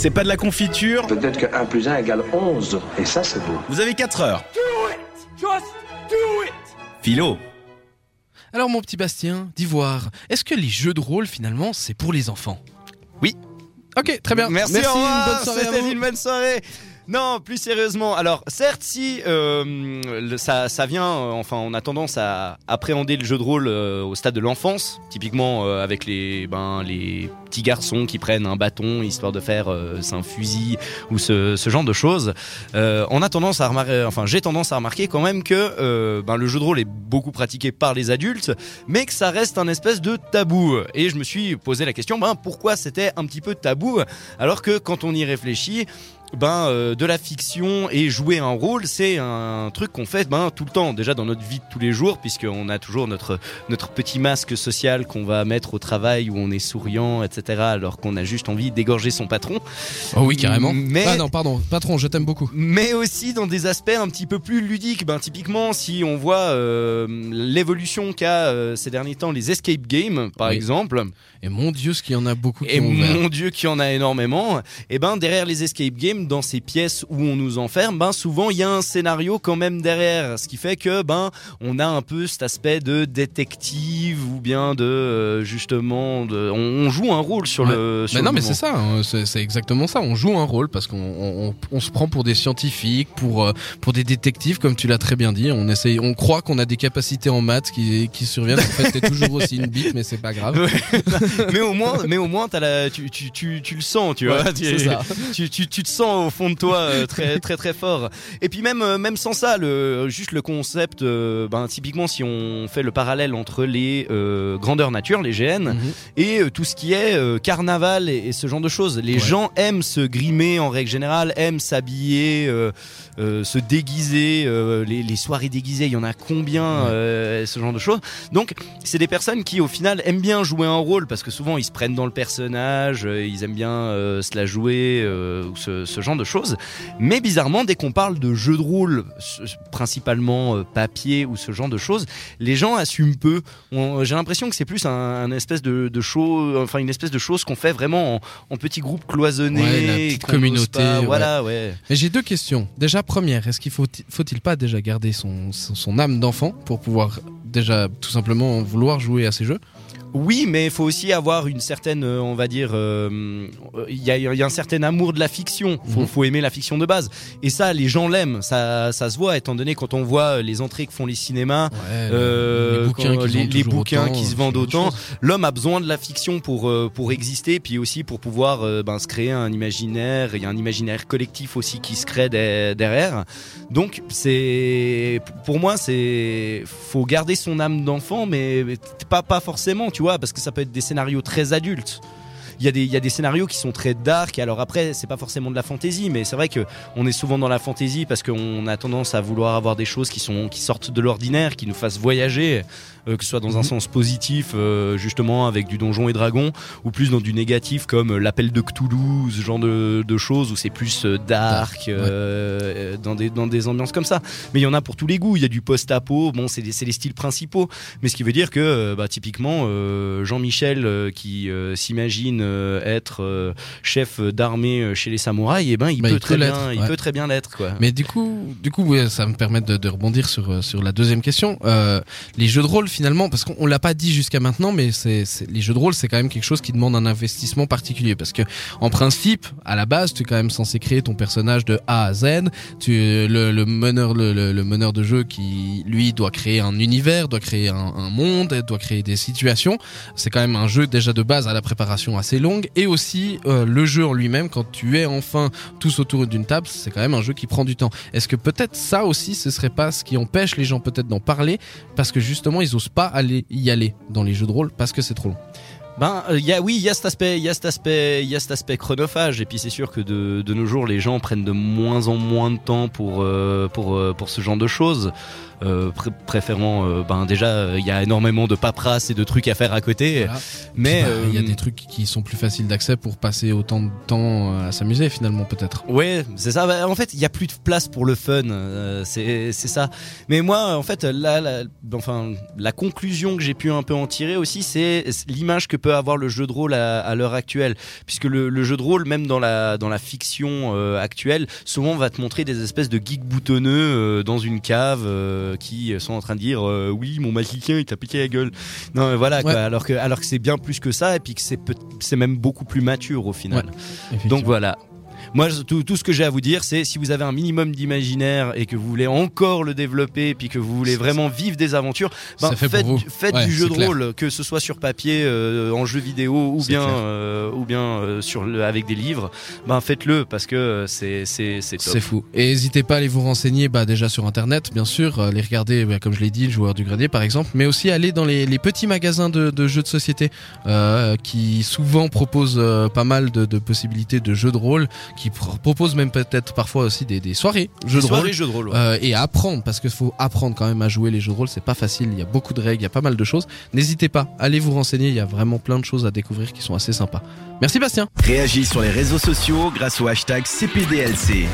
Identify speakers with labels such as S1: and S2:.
S1: C'est pas de la confiture.
S2: Peut-être que 1 plus 1 égale 11. Et ça, c'est beau.
S1: Vous avez 4 heures.
S3: Do it! Just do it!
S1: Philo.
S4: Alors mon petit Bastien, d'Ivoire, est-ce que les jeux de rôle finalement c'est pour les enfants?
S5: Oui.
S4: Ok, très bien.
S5: Merci, au revoir,
S4: une bonne soirée
S5: C'était une bonne soirée. Non, plus sérieusement. Alors, certes, si euh, ça, ça vient, euh, enfin, on a tendance à appréhender le jeu de rôle euh, au stade de l'enfance, typiquement avec les, ben, les petits garçons qui prennent un bâton histoire de faire un fusil ou ce, ce genre de choses. On a tendance à remarquer, enfin, j'ai tendance à remarquer quand même que ben, le jeu de rôle est beaucoup pratiqué par les adultes, mais que ça reste un espèce de tabou. Et je me suis posé la question, ben, pourquoi c'était un petit peu tabou, alors que quand on y réfléchit, ben euh, de la fiction et jouer un rôle c'est un truc qu'on fait ben tout le temps déjà dans notre vie de tous les jours puisqu'on a toujours notre notre petit masque social qu'on va mettre au travail où on est souriant etc alors qu'on a juste envie d'égorger son patron
S4: Oh oui, carrément.
S5: mais
S4: Ah non, pardon, patron, je t'aime beaucoup.
S5: mais aussi dans des aspects un petit peu plus ludiques. Ben, typiquement, si on voit euh, l'évolution qu'a euh, ces derniers temps les escape games, par
S4: Oui.
S5: exemple,
S4: Et mon Dieu, ce qu'il y en a beaucoup qui
S5: et
S4: ont
S5: mon Dieu qu'il y en a énormément, et ben derrière les escape games, dans ces pièces où on nous enferme, ben souvent il y a un scénario quand même derrière, ce qui fait que ben on a un peu cet aspect de détective ou bien de euh, justement de, on, on joue un rôle sur
S4: Ouais.
S5: le. Sur
S4: Mais
S5: le
S4: non, mais c'est ça, hein, c'est exactement ça. On joue un rôle parce qu'on on, on- on se prend pour des scientifiques, pour euh, pour des détectives, comme tu l'as très bien dit. On essaye, on croit qu'on a des capacités en maths qui qui surviennent. En fait, t'es toujours aussi une bite, mais c'est pas grave.
S5: mais au moins, mais au moins, t'as la, tu, tu, tu, tu le sens, tu vois.
S4: Ouais.
S5: Tu, tu, tu te sens au fond de toi euh, très, très, très fort. Et puis même, euh, même sans ça, le, juste le concept, euh, ben, typiquement, si on fait le parallèle entre les grandeurs nature, les GN,
S4: Mhm.
S5: et tout ce qui est carnaval et, et ce genre de choses. Les
S4: Ouais.
S5: gens aiment se grimer en règle générale, aiment s'habiller, se déguiser. les, les soirées déguisées, il y en a combien
S4: Ouais.
S5: Ce genre de choses. Donc, c'est des personnes qui, au final, aiment bien jouer un rôle parce que souvent ils se prennent dans le personnage, ils aiment bien se la jouer ou ce, ce genre de choses. Mais bizarrement, dès qu'on parle de jeux de rôle, principalement euh, papier ou ce genre de choses, les gens assument peu. J'ai l'impression que c'est plus un, un espèce de, de show, enfin une espèce de chose qu'on fait vraiment en, en petits groupes cloisonnés,
S4: Ouais, la petite communauté,
S5: pas.
S4: ouais.
S5: Voilà, ouais.
S4: Mais j'ai deux questions. Déjà, première, est-ce qu'il faut faut-il pas déjà garder son son, son âme d'enfant pour pouvoir déjà tout simplement vouloir jouer à ces jeux?
S5: Oui, mais il faut aussi avoir une certaine, euh, on va dire, euh, il y, a, il y a un certain amour de la fiction. Faut,
S4: Mhm.
S5: faut aimer la fiction de base. Et ça, les gens l'aiment. Ça, ça se voit, étant donné quand on voit les entrées que font les cinémas, Euh,
S4: les bouquins,
S5: quand-
S4: qui se
S5: les-
S4: vendent
S5: les
S4: toujours
S5: bouquins
S4: autant,
S5: qui se
S4: euh,
S5: vendent
S4: c'est autre
S5: autant.
S4: chose.
S5: l'homme a besoin de la fiction pour pour, exister, puis aussi pour pouvoir euh, ben, se créer un imaginaire. Il y a un imaginaire collectif aussi qui se crée de- derrière. Donc c'est pour moi c'est faut garder son âme d'enfant, mais mais pas pas forcément, tu parce que ça peut être des scénarios très adultes. Il y, a des, il y a des scénarios qui sont très dark. Alors après, c'est pas forcément de la fantaisie, mais c'est vrai que on est souvent dans la fantaisie parce qu'on a tendance à vouloir avoir des choses qui sont qui sortent de l'ordinaire, qui nous fassent voyager, euh, que ce soit dans un
S4: Mhm.
S5: sens positif, euh, justement avec du donjon et dragon, ou plus dans du négatif comme euh, l'appel de Cthulhu, ce genre de, de choses où c'est plus dark,
S4: ouais.
S5: dans des dans des ambiances comme ça. Mais il y en a pour tous les goûts. Il y a du post-apo. Bon, c'est les, styles principaux. Mais ce qui veut dire que, bah, typiquement, Jean-Michel qui s'imagine euh, être euh, chef d'armée euh, chez les samouraïs, et ben, il
S4: Bah,
S5: peut
S4: il
S5: très
S4: peut
S5: bien,
S4: l'être,
S5: il peut très bien l'être, quoi.
S4: Mais du coup, du coup, ouais, ça me permet de, de rebondir sur sur la deuxième question. Euh, les jeux de rôle, finalement, parce qu'on on l'a pas dit jusqu'à maintenant, mais c'est c'est- les jeux de rôle, c'est quand même quelque chose qui demande un investissement particulier, parce que en principe, à la base, tu es quand même censé créer ton personnage de A à Z. Tu le, le meneur, le, le- le meneur de jeu qui lui doit créer un univers, doit créer un, un monde, doit créer des situations. C'est quand même un jeu déjà de base à la préparation assez longue, et aussi euh, le jeu en lui-même, quand tu es enfin tous autour d'une table, c'est quand même un jeu qui prend du temps. Est-ce que peut-être ça aussi, ce serait pas ce qui empêche les gens peut-être d'en parler? Parce que justement ils osent pas aller y aller dans les jeux de rôle parce que c'est trop long.
S5: Ben, euh, y a, oui, il y a cet aspect, il y a cet aspect, il y a cet aspect chronophage. Et puis c'est sûr que de, de nos jours, les gens prennent de moins en moins de temps pour euh, pour pour ce genre de choses. Euh, pr- préférant, euh, ben déjà, il y a énormément de paperasse et de trucs à faire à côté.
S4: Voilà.
S5: Mais
S4: Bah, il y a
S5: euh,
S4: des trucs qui sont plus faciles d'accès pour passer autant de temps à s'amuser finalement peut-être.
S5: Ouais, c'est ça. Bah, en fait, il y a plus de place pour le fun. c'est c'est ça. Mais moi, en fait, là, la, enfin, la conclusion que j'ai pu un peu en tirer aussi, c'est l'image que peut avoir le jeu de rôle à, à l'heure actuelle, puisque le, le jeu de rôle, même dans la dans la fiction euh, actuelle, souvent va te montrer des espèces de geeks boutonneux euh, dans une cave euh, qui sont en train de dire euh, oui, mon magicien il t'a piqué la gueule. Non, mais voilà. quoi. Alors que alors que c'est bien plus que ça, et puis que c'est c'est même beaucoup plus mature au final. Donc voilà. Moi, tout, tout ce que j'ai à vous dire, c'est si vous avez un minimum d'imaginaire et que vous voulez encore le développer, puis que vous voulez vraiment vivre des aventures, ben,
S4: fait
S5: faites,
S4: vous.
S5: faites
S4: Ouais,
S5: du jeu de
S4: clair.
S5: rôle, que ce soit sur papier, euh, en jeu vidéo ou bien, euh, ou bien euh, sur le, avec des livres. Ben faites-le parce que c'est c'est c'est top.
S4: C'est fou. Et n'hésitez pas à aller vous renseigner bah, déjà sur internet, bien sûr, les regarder, bah, comme je l'ai dit, le joueur du grenier par exemple, mais aussi aller dans les, les petits magasins de, de jeux de société qui souvent proposent pas mal de, de possibilités de jeux de rôle, qui pr- proposent même peut-être parfois aussi des, des soirées jeux
S5: Des
S4: de
S5: soirées
S4: rôle.
S5: jeux de rôle. ouais.
S4: Euh, et à apprendre parce qu'il faut apprendre quand même à jouer les jeux de rôle c'est pas facile il y a beaucoup de règles il y a pas mal de choses n'hésitez pas allez vous renseigner il y a vraiment plein de choses à découvrir qui sont assez sympas merci Bastien
S1: Réagis sur les réseaux sociaux grâce au hashtag CPDLC.